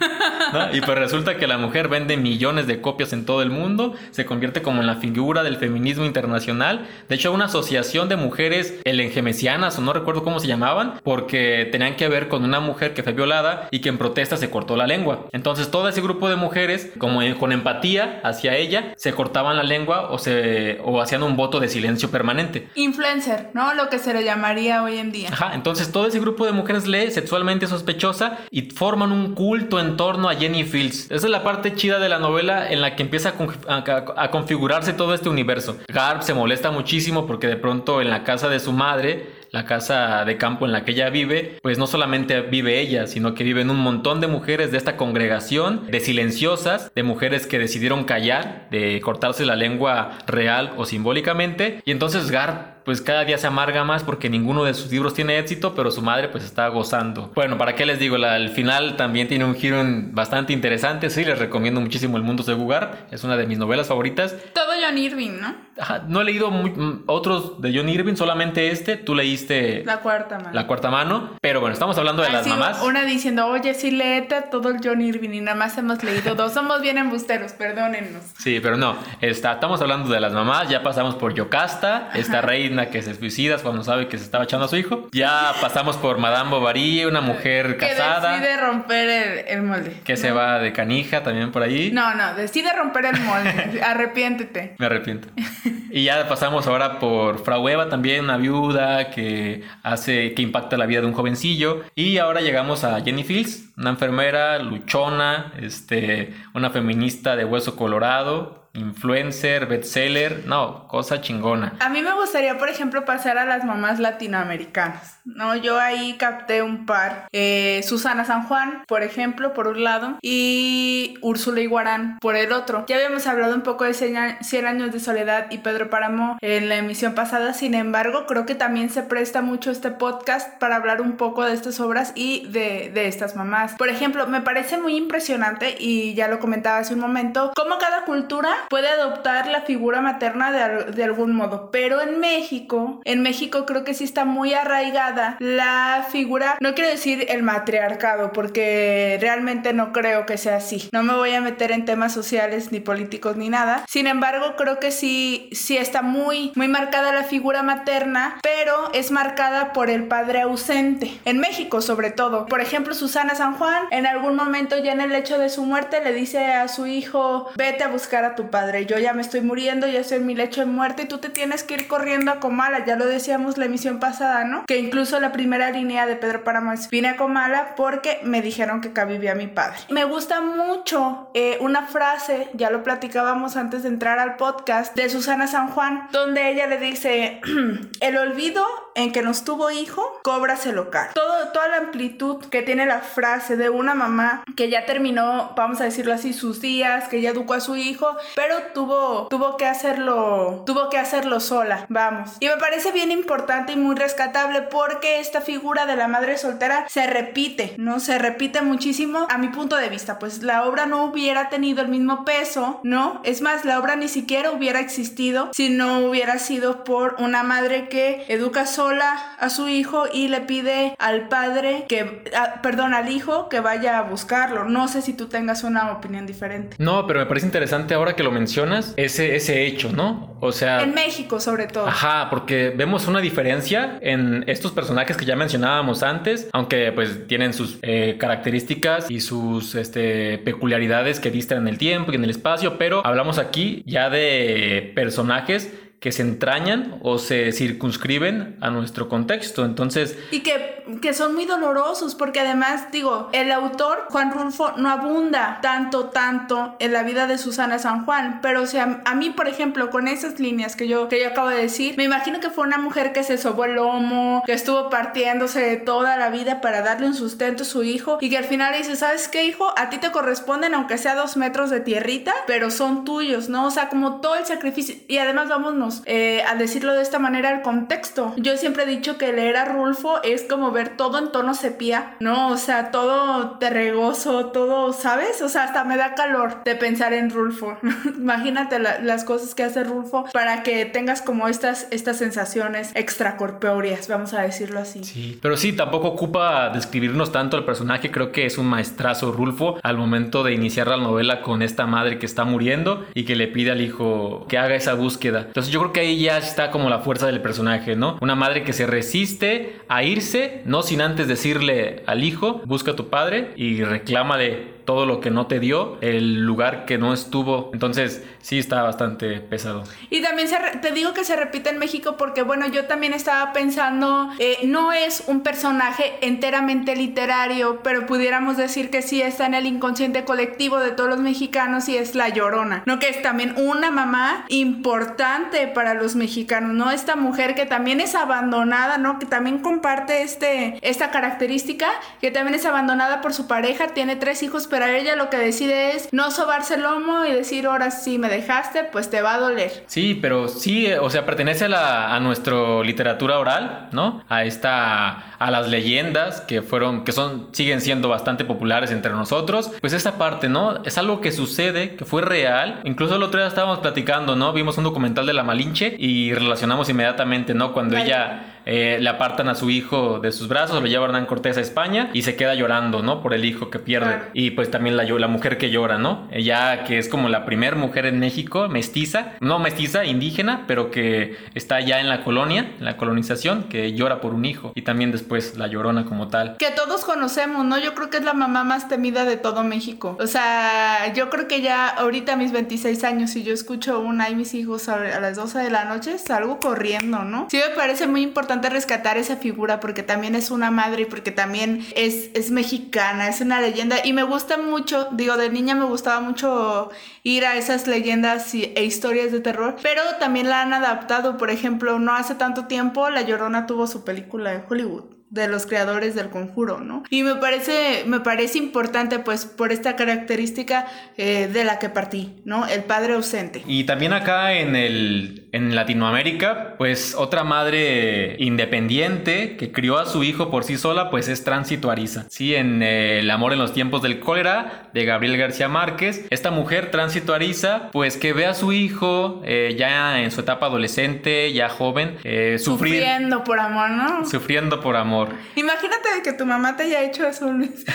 Y pues resulta que la mujer vende millones de copias en todo el mundo, se convierte como en la figura del feminismo internacional. De hecho, una asociación de mujeres elengemesianas, o no recuerdo cómo se llamaban, porque tenían que ver con una mujer que fue violada y que en protesta se cortó la lengua. Entonces todo ese grupo de mujeres, como con empatía hacia ella, se cortaban la lengua o, se, o hacían un voto de silencio permanente.
Influencer, ¿no? Lo que se le llamaría hoy en día.
Ajá, entonces todo ese grupo de mujeres lee sexualmente sospechosa y forman un culto en torno a Jenny Fields. Esa es la parte chida de la novela en la que empieza a, a configurarse todo este universo. Garb se molesta muchísimo porque de pronto en la casa de su madre la casa de campo en la que ella vive, pues no solamente vive ella, sino que viven un montón de mujeres de esta congregación, de silenciosas, de mujeres que decidieron callar, de cortarse la lengua real o simbólicamente. Y entonces Gar pues cada día se amarga más porque ninguno de sus libros tiene éxito, pero su madre pues está gozando. Bueno, ¿para qué les digo? La, el final también tiene un giro bastante interesante, sí, les recomiendo muchísimo El Mundo de Gugar, es una de mis novelas favoritas.
Todo John Irving, ¿no?
no he leído mm, otros de John Irving, solamente este, tú leíste...
La cuarta mano.
La cuarta mano, pero bueno, estamos hablando de las mamás.
Una diciendo, oye, sí, léete todo el John Irving y nada más hemos leído dos, somos bien embusteros, perdónennos.
Sí, pero no, está, estamos hablando de las mamás, ya pasamos por Yocasta, esta reina que se suicida cuando sabe que se estaba echando a su hijo. Ya pasamos por Madame Bovary, una mujer casada.
Que decide romper el, molde.
Que se va de canija también por ahí.
No, no, decide romper el molde. Arrepiéntete.
Me arrepiento. y ya pasamos ahora por Frau Eva, también una viuda que hace, que impacta la vida de un jovencillo. Y ahora llegamos a Jenny Fields, una enfermera luchona, este, una feminista de hueso colorado, influencer, bestseller, no, cosa chingona.
A mí me gustaría, por ejemplo, pasar a las mamás latinoamericanas, ¿no? Yo ahí capté un par, eh, Susana San Juan, por ejemplo, por un lado, y Úrsula Iguarán por el otro. Ya habíamos hablado un poco de 100 años de soledad y Pedro Páramo en la emisión pasada, sin embargo, creo que también se presta mucho este podcast para hablar un poco de estas obras y de, de estas mamás. Por ejemplo, me parece muy impresionante, y ya lo comentaba hace un momento, cómo cada cultura puede adoptar la figura materna de, de, algún modo. Pero en México, en México creo que sí está muy arraigada la figura, no quiero decir el matriarcado, porque realmente no creo que sea así. No me voy a meter en temas sociales ni políticos ni nada. Sin embargo, creo que sí, sí está muy, muy marcada la figura materna, pero es marcada por el padre ausente. En México, sobre todo. Por ejemplo, Susana San Juan, en algún momento ya en el hecho de su muerte, le dice a su hijo, vete a buscar a tu padre. Yo ya me estoy muriendo, ya estoy en mi lecho de muerte y tú te tienes que ir corriendo a Comala. Ya lo decíamos la emisión pasada, ¿no? Que incluso la primera línea de Pedro Páramo vine a Comala porque me dijeron que acá vivía mi padre. Me gusta mucho eh, una frase, ya lo platicábamos antes de entrar al podcast, de Susana San Juan, donde ella le dice, el olvido en que nos tuvo hijo, cóbrase local. Todo, toda la amplitud que tiene la frase de una mamá que ya terminó, vamos a decirlo así, sus días, que ya educó a su hijo, pero tuvo, tuvo que hacerlo, tuvo que hacerlo sola, vamos. Y me parece bien importante y muy rescatable porque esta figura de la madre soltera se repite, ¿no? Se repite muchísimo a mi punto de vista, pues la obra no hubiera tenido el mismo peso, ¿no? Es más, la obra ni siquiera hubiera existido si no hubiera sido por una madre que educa sola a su hijo y le pide al padre que, perdón, al hijo que vaya a buscarlo. No sé si tú tengas una opinión diferente.
No, pero me parece interesante ahora que lo mencionas, ese, ese hecho, ¿no? O sea...
En México sobre todo.
Ajá, porque vemos una diferencia en estos personajes que ya mencionábamos antes, aunque pues tienen sus eh, características y sus este, peculiaridades que distan en el tiempo y en el espacio, pero hablamos aquí ya de personajes que se entrañan o se circunscriben a nuestro contexto. Entonces...
Y que, que, son muy dolorosos porque además, digo, el autor, Juan Rulfo, no abunda tanto, tanto en la vida de Susana San Juan, pero o sea, a mí, por ejemplo, con esas líneas que yo, que yo acabo de decir, me imagino que fue una mujer que se sobó el lomo, que estuvo partiéndose toda la vida para darle un sustento a su hijo y que al final dice, ¿sabes qué, hijo? A ti te corresponden aunque sea dos metros de tierrita, pero son tuyos, ¿no? O sea, como todo el sacrificio y además vámonos eh, al decirlo de esta manera, el contexto. Yo siempre he dicho que leer a Rulfo es como ver todo en tono sepia, ¿no? O sea, todo terregoso, todo, ¿sabes? O sea, hasta me da calor de pensar en Rulfo. Imagínate las cosas que hace Rulfo para que tengas como estas, estas sensaciones extracorpóreas, vamos a decirlo así.
Sí, pero sí, tampoco ocupa describirnos tanto el personaje. Creo que es un maestrazo Rulfo al momento de iniciar la novela con esta madre que está muriendo y que le pide al hijo que haga esa búsqueda. Entonces yo creo que ahí ya está como la fuerza del personaje, ¿no? Una madre que se resiste a irse, no sin antes decirle al hijo, busca a tu padre y reclámale todo lo que no te dio, el lugar que no estuvo. Entonces, sí está bastante pesado.
Y también te digo que se repite en México porque, bueno, yo también estaba pensando, eh, no es un personaje enteramente literario, pero pudiéramos decir que sí está en el inconsciente colectivo de todos los mexicanos y es La Llorona, ¿no? Que es también una mamá importante para los mexicanos, ¿no? Esta mujer que también es abandonada, ¿no? Que también comparte este, esta característica, que también es abandonada por su pareja, tiene tres hijos, pero pero ella lo que decide es no sobarse el lomo y decir, ahora sí me dejaste, pues te va a doler.
Sí, pero sí, o sea, pertenece a, la, a nuestra literatura oral, ¿no? A esta, a las leyendas que fueron, que son, siguen siendo bastante populares entre nosotros. Pues esa parte, ¿no? Es algo que sucede, que fue real. Incluso el otro día estábamos platicando, ¿no? Vimos un documental de la Malinche y relacionamos inmediatamente, ¿no? Cuando ella eh, le apartan a su hijo de sus brazos, lo lleva Hernán Cortés a España y se queda llorando, ¿no? Por el hijo que pierde. Y pues también la, la mujer que llora, ¿no? Ella que es como la primera mujer en México, mestiza, no mestiza, indígena, pero que está ya en la colonia, en la colonización, que llora por un hijo. Y también después la llorona como tal.
Que todos conocemos, ¿no? Yo creo que es la mamá más temida de todo México. O sea, yo creo que ya ahorita a mis 26 años, si yo escucho una y mis hijos a las 12 de la noche, salgo corriendo, ¿no? Sí me parece muy importante rescatar esa figura porque también es una madre y porque también es, es mexicana, es una leyenda y me gusta mucho, digo, de niña me gustaba mucho ir a esas leyendas e historias de terror, pero también la han adaptado, por ejemplo, no hace tanto tiempo La Llorona tuvo su película en Hollywood de los creadores del conjuro, ¿no? Y me parece, me parece importante, pues, por esta característica eh, de la que partí, ¿no? El padre ausente.
Y también acá en el, En Latinoamérica, pues otra madre independiente que crió a su hijo por sí sola, pues es Tránsito Ariza. Sí, en eh, El amor en los tiempos del cólera de Gabriel García Márquez, esta mujer, Tránsito Ariza, pues que ve a su hijo eh, ya en su etapa adolescente, ya joven, eh, sufrir.
Sufriendo por amor, ¿no?
Sufriendo por amor.
Imagínate que tu mamá te haya hecho eso, Luis.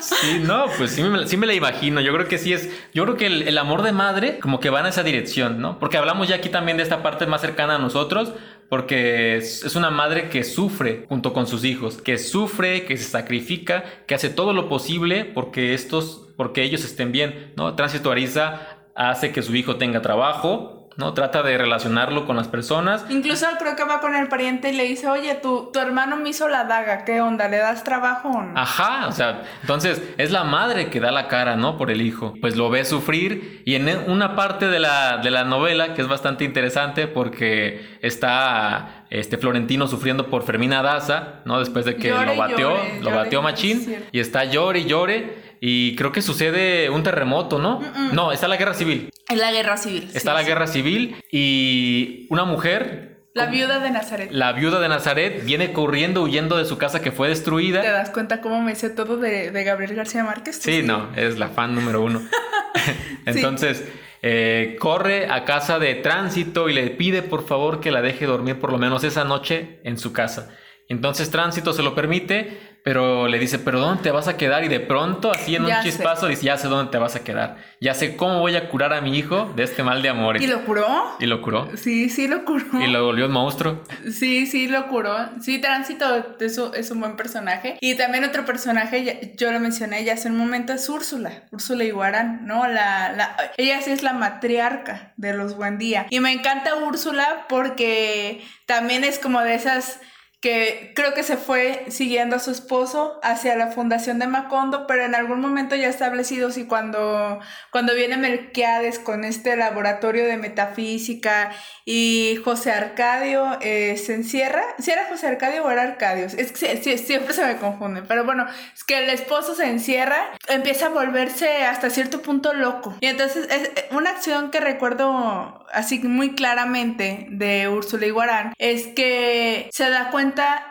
Sí, no, pues sí me, sí me la imagino. Yo creo que sí es. Yo creo que el, el amor de madre, como que va en esa dirección, ¿no? Porque hablamos ya aquí también de esta parte más cercana a nosotros, porque es, una madre que sufre junto con sus hijos, que sufre, que se sacrifica, que hace todo lo posible porque estos, porque ellos estén bien, ¿no? Tránsito Ariza hace que su hijo tenga trabajo, ¿no? Trata de relacionarlo con las personas.
Incluso creo que va con el pariente y le dice, oye, tu, tu hermano me hizo la daga, ¿qué onda? ¿Le das trabajo o no?
Ajá, o sea, entonces es la madre que da la cara, ¿no? Por el hijo. Pues lo ve sufrir y en una parte de la, de la novela que es bastante interesante porque está este Florentino sufriendo por Fermina Daza, ¿no? Después de que
Llore
lo bateó,
llore,
lo
llore,
bateó Machín y está llore y llore y creo que sucede un terremoto, ¿no? No, está la guerra civil.
Es la guerra civil.
Está
sí,
la
sí.
guerra civil y una mujer,
La viuda de Nazaret.
la viuda de Nazaret, viene corriendo huyendo de su casa que fue destruida.
¿Te das cuenta cómo me sé todo de, de Gabriel García Márquez?
Sí, no, es la fan número uno. Entonces, eh, corre a casa de tránsito y le pide por favor que la deje dormir por lo menos esa noche en su casa. Entonces tránsito se lo permite, pero le dice, pero ¿dónde te vas a quedar? Y de pronto, así en un
Ya sé.
chispazo, dice, ya sé dónde te vas a quedar. Ya sé cómo voy a curar a mi hijo de este mal de amores.
¿Y lo curó?
Y lo curó.
Sí, sí lo curó.
Y lo volvió un monstruo.
Sí, sí lo curó. Sí, Tránsito es, un- es un buen personaje. Y también otro personaje, yo lo mencioné ya hace un momento, es Úrsula. Úrsula Iguarán, ¿no? La, la, ella sí es la matriarca de los Buen Día. Y me encanta Úrsula porque también es como de esas que creo que se fue siguiendo a su esposo hacia la fundación de Macondo, pero en algún momento ya establecidos y cuando, cuando viene Melquiades con este laboratorio de metafísica y José Arcadio eh, se encierra, si era José Arcadio o era Arcadio, es que siempre se me confunden, pero bueno, es que el esposo se encierra, empieza a volverse hasta cierto punto loco. Y entonces es eh, una acción que recuerdo así muy claramente de Úrsula Iguarán es que se da cuenta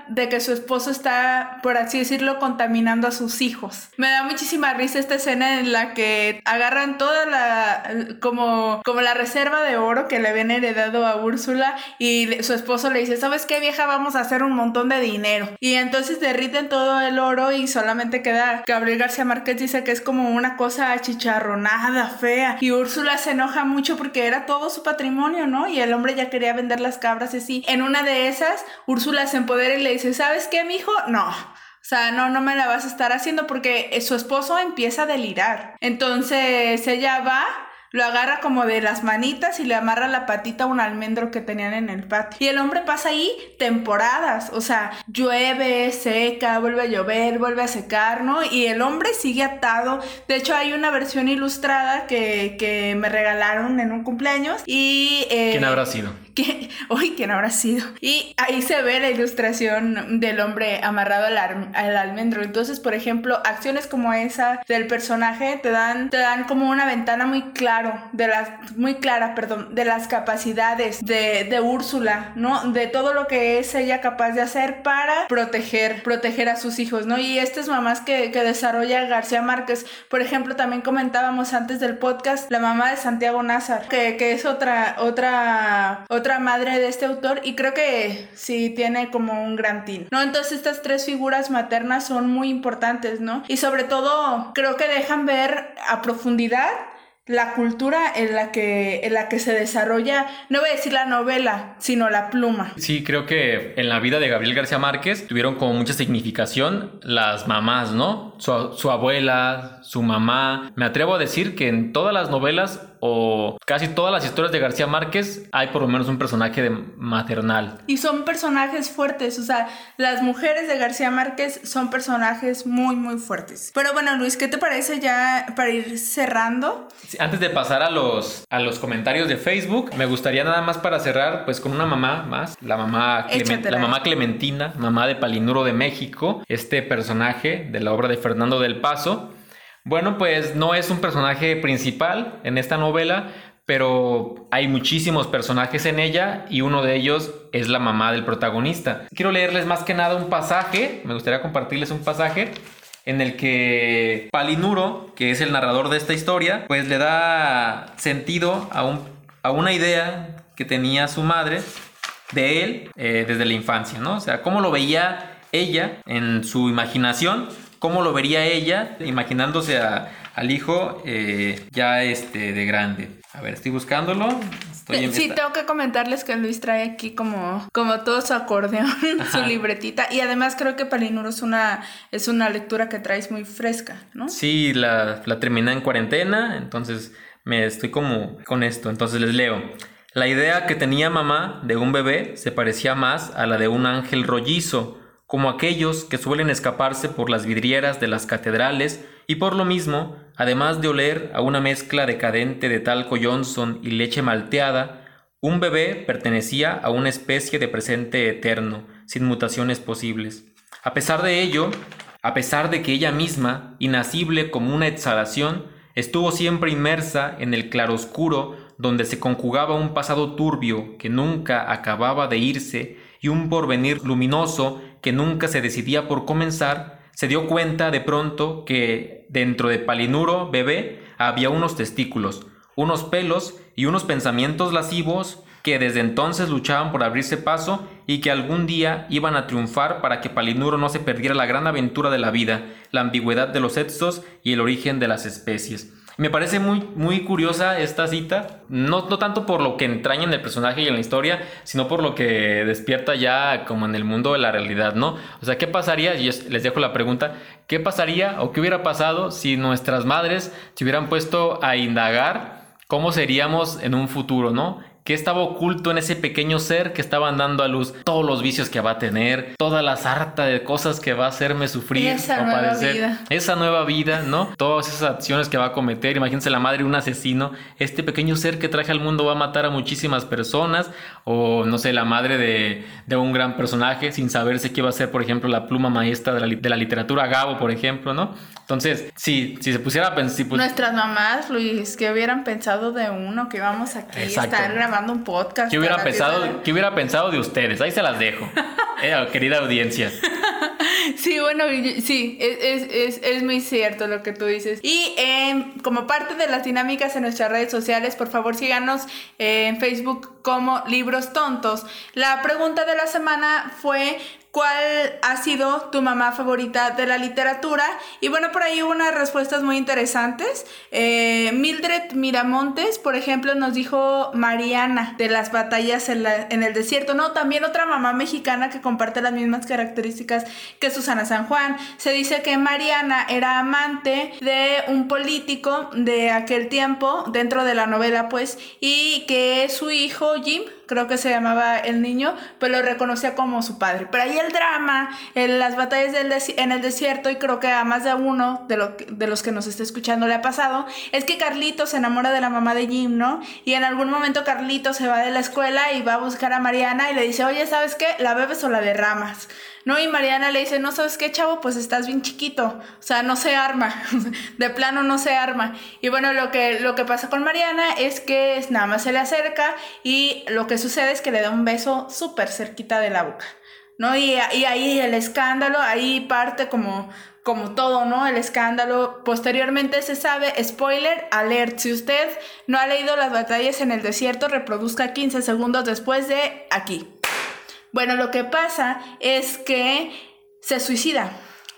de que su esposo está, por así decirlo, contaminando a sus hijos. Me da muchísima risa esta escena en la que agarran toda la como como la reserva de oro que le habían heredado a Úrsula y su esposo le dice, "¿Sabes qué, vieja? Vamos a hacer un montón de dinero." Y entonces derriten todo el oro y solamente queda Gabriel García Márquez dice que es como una cosa achicharronada, fea. Y Úrsula se enoja mucho porque era todo su patrimonio, ¿no? Y el hombre ya quería vender las cabras y así. En una de esas, Úrsula se empodera y le dice, ¿sabes qué, mijo? No. O sea, no, no me la vas a estar haciendo porque eh, su esposo empieza a delirar. Entonces ella va, lo agarra como de las manitas y le amarra la patita a un almendro que tenían en el patio. Y el hombre pasa ahí temporadas, o sea, llueve, seca, vuelve a llover, vuelve a secar, ¿no? Y el hombre sigue atado. De hecho, hay una versión ilustrada que, que me regalaron en un cumpleaños y... eh,
¿Quién habrá sido?
Que, uy, ¿quién habrá sido? Y ahí se ve la ilustración del hombre amarrado al, ar- al almendro. Entonces, por ejemplo, acciones como esa del personaje te dan, te dan como una ventana muy claro, de las, muy clara, perdón, de las capacidades de, de Úrsula, ¿no? De todo lo que es ella capaz de hacer para proteger, proteger a sus hijos, ¿no? Y estas mamás que, que desarrolla García Márquez, por ejemplo, también comentábamos antes del podcast, la mamá de Santiago Nazar, que, que es otra, otra, otra madre de este autor y creo que sí tiene como un gran tin, ¿no? Entonces estas tres figuras maternas son muy importantes, ¿no? Y sobre todo creo que dejan ver a profundidad la cultura en la que en la que se desarrolla, no voy a decir la novela, sino la pluma.
Sí, creo que en la vida de Gabriel García Márquez tuvieron como mucha significación las mamás, ¿no? Su abuela, su mamá. Me atrevo a decir que en todas las novelas o casi todas las historias de García Márquez hay por lo menos un personaje de maternal.
Y son personajes fuertes, o sea, las mujeres de García Márquez son personajes muy, muy fuertes. Pero bueno, Luis, ¿qué te parece ya para ir cerrando?
Sí, Antes de pasar a los, a los comentarios de Facebook, me gustaría nada más para cerrar, pues con una mamá más, la mamá, la mamá Clementina, mamá de Palinuro de México, este personaje de la obra de Fernando del Paso. Bueno, pues no es un personaje principal en esta novela, pero hay muchísimos personajes en ella y uno de ellos es la mamá del protagonista. Quiero leerles más que nada un pasaje, me gustaría compartirles un pasaje en el que Palinuro, que es el narrador de esta historia, pues le da sentido a, un, a una idea que tenía su madre de él eh, desde la infancia, ¿no? O sea, cómo lo veía ella en su imaginación, cómo lo vería ella imaginándose al hijo eh, ya este, de grande. A ver, estoy buscándolo.
sí, tengo que comentarles que Luis trae aquí como, como todo su acordeón, su libretita. Y además creo que Palinuro es una, es una lectura que traes muy fresca, ¿no?
Sí, la, la terminé en cuarentena, entonces me estoy como con esto. Entonces les leo. La idea que tenía mamá de un bebé se parecía más a la de un ángel rollizo, como aquellos que suelen escaparse por las vidrieras de las catedrales y por lo mismo, además de oler a una mezcla decadente de talco Johnson y leche malteada, un bebé pertenecía a una especie de presente eterno, sin mutaciones posibles. A pesar de ello, a pesar de que ella misma, inacible como una exhalación, estuvo siempre inmersa en el claroscuro donde se conjugaba un pasado turbio que nunca acababa de irse y un porvenir luminoso que nunca se decidía por comenzar, se dio cuenta de pronto que dentro de Palinuro bebé había unos testículos, unos pelos y unos pensamientos lascivos que desde entonces luchaban por abrirse paso y que algún día iban a triunfar para que Palinuro no se perdiera la gran aventura de la vida, la ambigüedad de los sexos y el origen de las especies. Me parece muy, muy curiosa esta cita, no, no tanto por lo que entraña en el personaje y en la historia, sino por lo que despierta ya como en el mundo de la realidad, ¿no? O sea, ¿qué pasaría? Y les dejo la pregunta, ¿qué pasaría o qué hubiera pasado si nuestras madres se hubieran puesto a indagar cómo seríamos en un futuro, ¿no? ¿Qué estaba oculto en ese pequeño ser que estaban dando a luz todos los vicios que va a tener, toda la sarta de cosas que va a hacerme sufrir
esa nueva vida.
esa nueva vida, ¿no? Todas esas acciones que va a cometer, imagínense la madre de un asesino, este pequeño ser que traje al mundo va a matar a muchísimas personas, o no sé, la madre de, un gran personaje sin saberse qué va a ser, por ejemplo, la pluma maestra de la, de la literatura Gabo, por ejemplo, ¿no? Entonces, sí, si se pusiera a pensar...
Pues Nuestras mamás, Luis, que hubieran pensado de uno que íbamos aquí a estar grabando un podcast.
¿Qué hubiera, pensado, ¿Qué hubiera pensado de ustedes? Ahí se las dejo, eh, querida audiencia.
Sí, bueno, sí, es, es, muy cierto lo que tú dices. Y em, como parte de las dinámicas en nuestras redes sociales, por favor síganos en Facebook como Libros Tontos. La pregunta de la semana fue ¿Cuál ha sido tu mamá favorita de la literatura? Y bueno, por ahí hubo unas respuestas muy interesantes. Eh, Mildred Miramontes, por ejemplo, nos dijo Mariana de las batallas en, en, el desierto. No, también otra mamá mexicana que comparte las mismas características que Susana San Juan. Se dice que Mariana era amante de un político de aquel tiempo, dentro de la novela, pues, y que su hijo Jim creo que se llamaba el niño, pues lo reconocía como su padre. Pero ahí el drama, en las batallas del en el desierto, y creo que a más de uno de, lo, de los que nos está escuchando le ha pasado, es que Carlito se enamora de la mamá de Jim, ¿no? Y en algún momento Carlito se va de la escuela y va a buscar a Mariana y le dice, oye, ¿sabes qué? ¿La bebes o la derramas? ¿No? Y Mariana le dice, no sabes qué, chavo, pues estás bien chiquito, o sea, no se arma, de plano no se arma. Y bueno, lo que, lo que pasa con Mariana es que nada más se le acerca y lo que sucede es que le da un beso súper cerquita de la boca. ¿no? Y, ahí el escándalo, ahí parte como, como todo, ¿no? El escándalo. Posteriormente se sabe, spoiler, alert, si usted no ha leído las batallas en el desierto, reproduzca 15 segundos después de aquí. Bueno, lo que pasa es que se suicida.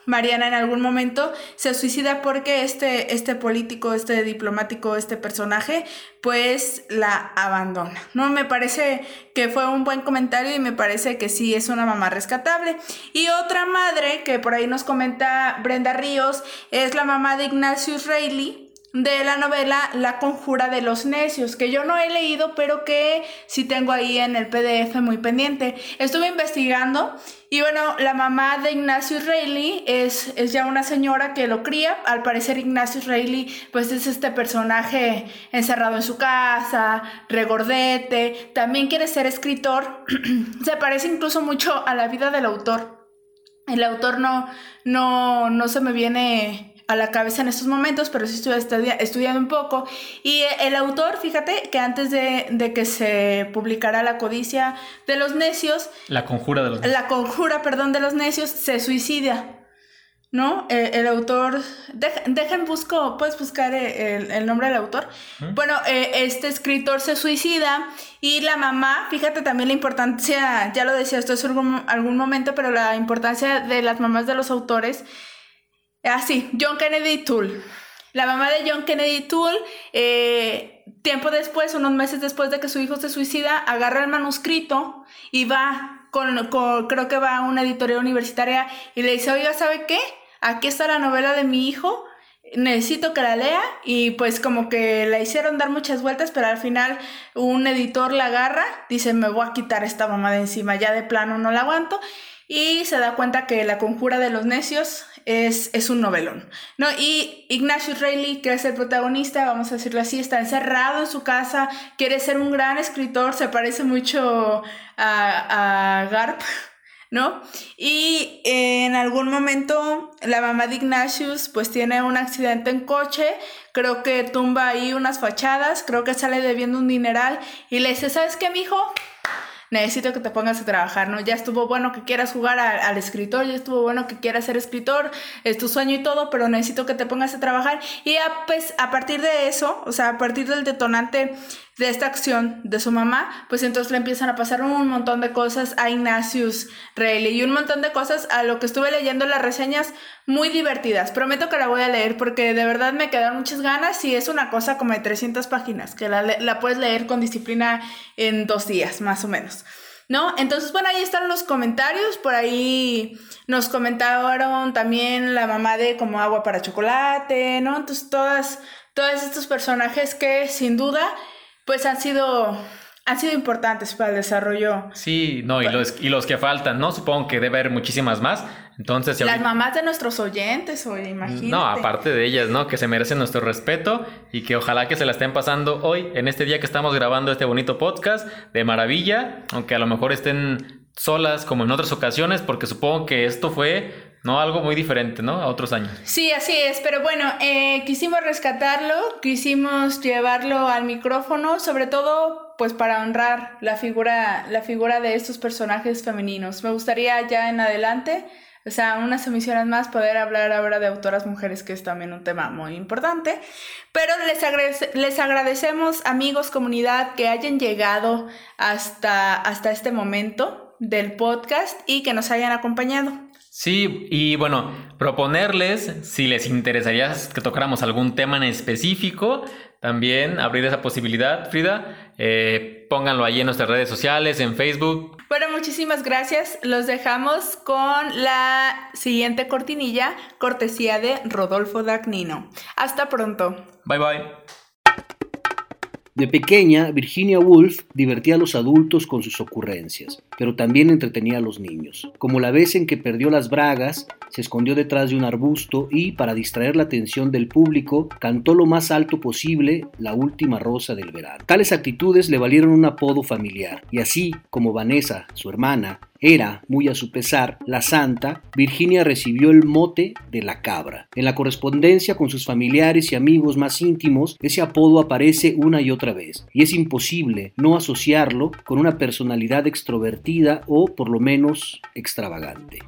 Mariana en algún momento se suicida porque este, este político, este diplomático, este personaje, pues la abandona. No me parece que fue un buen comentario y me parece que sí es una mamá rescatable. Y otra madre que por ahí nos comenta Brenda Ríos es la mamá de Ignatius Reilly de la novela La conjura de los necios, que yo no he leído, pero que sí tengo ahí en el PDF muy pendiente. Estuve investigando y bueno, la mamá de Ignacio Reilly es, es ya una señora que lo cría. Al parecer Ignacio Reilly pues es este personaje encerrado en su casa, regordete, también quiere ser escritor. Se parece incluso mucho a la vida del autor. El autor no, no, no se me viene a la cabeza en estos momentos, pero sí estoy estudiando un poco. Y el autor, fíjate que antes de, de, que se publicara La codicia de los necios,
La conjura de los
necios. La conjura, perdón, de los necios, se suicida. ¿no? Eh, el autor, dejen busco, puedes buscar eh, el, nombre del autor. Bueno, eh, este escritor se suicida y la mamá, fíjate también la importancia, ya lo decía esto es algún, algún momento, pero la importancia de las mamás de los autores. Así, ah, John Kennedy Toole. La mamá de John Kennedy Toole, tiempo después, unos meses después de que su hijo se suicida, agarra el manuscrito y va con, con, creo que va a una editorial universitaria y le dice, oiga, ¿sabe qué? aquí está la novela de mi hijo, necesito que la lea y pues como que la hicieron dar muchas vueltas, pero al final un editor la agarra, dice me voy a quitar esta mamá de encima, ya de plano no la aguanto y se da cuenta que La conjura de los necios es, es un novelón, ¿no? Y Ignatius Reilly, que es el protagonista, vamos a decirlo así, está encerrado en su casa, quiere ser un gran escritor, se parece mucho a, a Garp, ¿no? Y en algún momento la mamá de Ignatius pues tiene un accidente en coche, creo que tumba ahí unas fachadas, creo que sale debiendo un dineral y le dice, ¿sabes qué, mijo? Necesito que te pongas a trabajar, ¿no? Ya estuvo bueno que quieras jugar al escritor, ya estuvo bueno que quieras ser escritor, es tu sueño y todo, pero necesito que te pongas a trabajar. Y a, pues a partir de eso, o sea, a partir del detonante de esta acción de su mamá, pues entonces le empiezan a pasar un montón de cosas a Ignatius Reilly y un montón de cosas a lo que estuve leyendo las reseñas muy divertidas. Prometo que la voy a leer porque de verdad me quedan muchas ganas y es una cosa como de 300 páginas que la, puedes leer con disciplina en dos días, más o menos. ¿No? Entonces, bueno, ahí están los comentarios. Por ahí nos comentaron también la mamá de como agua para chocolate, ¿no? Entonces, todas, todos estos personajes que sin duda pues han sido han sido importantes para el desarrollo.
Sí, no, y los, y los que faltan, ¿no? Supongo que debe haber muchísimas más. Entonces,
Las mamás de nuestros oyentes, oye, imagínate.
No, aparte de ellas, ¿no? Que se merecen nuestro respeto y que ojalá que se la estén pasando hoy, en este día que estamos grabando este bonito podcast, de maravilla, aunque a lo mejor estén solas como en otras ocasiones, porque supongo que esto fue ¿no? Algo muy diferente, ¿no? A otros años.
Sí, así es, pero bueno, eh, quisimos rescatarlo, quisimos llevarlo al micrófono, sobre todo pues para honrar la figura, la figura de estos personajes femeninos. Me gustaría ya en adelante, o sea, unas emisiones más, poder hablar ahora de autoras mujeres, que es también un tema muy importante. Pero les, les agradecemos, amigos, comunidad, que hayan llegado hasta, hasta este momento del podcast y que nos hayan acompañado.
Sí, y bueno, proponerles si les interesaría que tocáramos algún tema en específico, también abrir esa posibilidad, Frida. Eh, pónganlo ahí en nuestras redes sociales, en Facebook.
Bueno, muchísimas gracias. Los dejamos con la siguiente cortinilla, cortesía de Rodolfo Dagnino. Hasta pronto.
Bye bye.
De pequeña, Virginia Woolf divertía a los adultos con sus ocurrencias, pero también entretenía a los niños, como la vez en que perdió las bragas, se escondió detrás de un arbusto y, para distraer la atención del público, cantó lo más alto posible la última rosa del verano. Tales actitudes le valieron un apodo familiar, y así como Vanessa, su hermana, era, muy a su pesar, la santa, Virginia recibió el mote de la cabra. En la correspondencia con sus familiares y amigos más íntimos, ese apodo aparece una y otra vez, y es imposible no asociarlo con una personalidad extrovertida o por lo menos extravagante.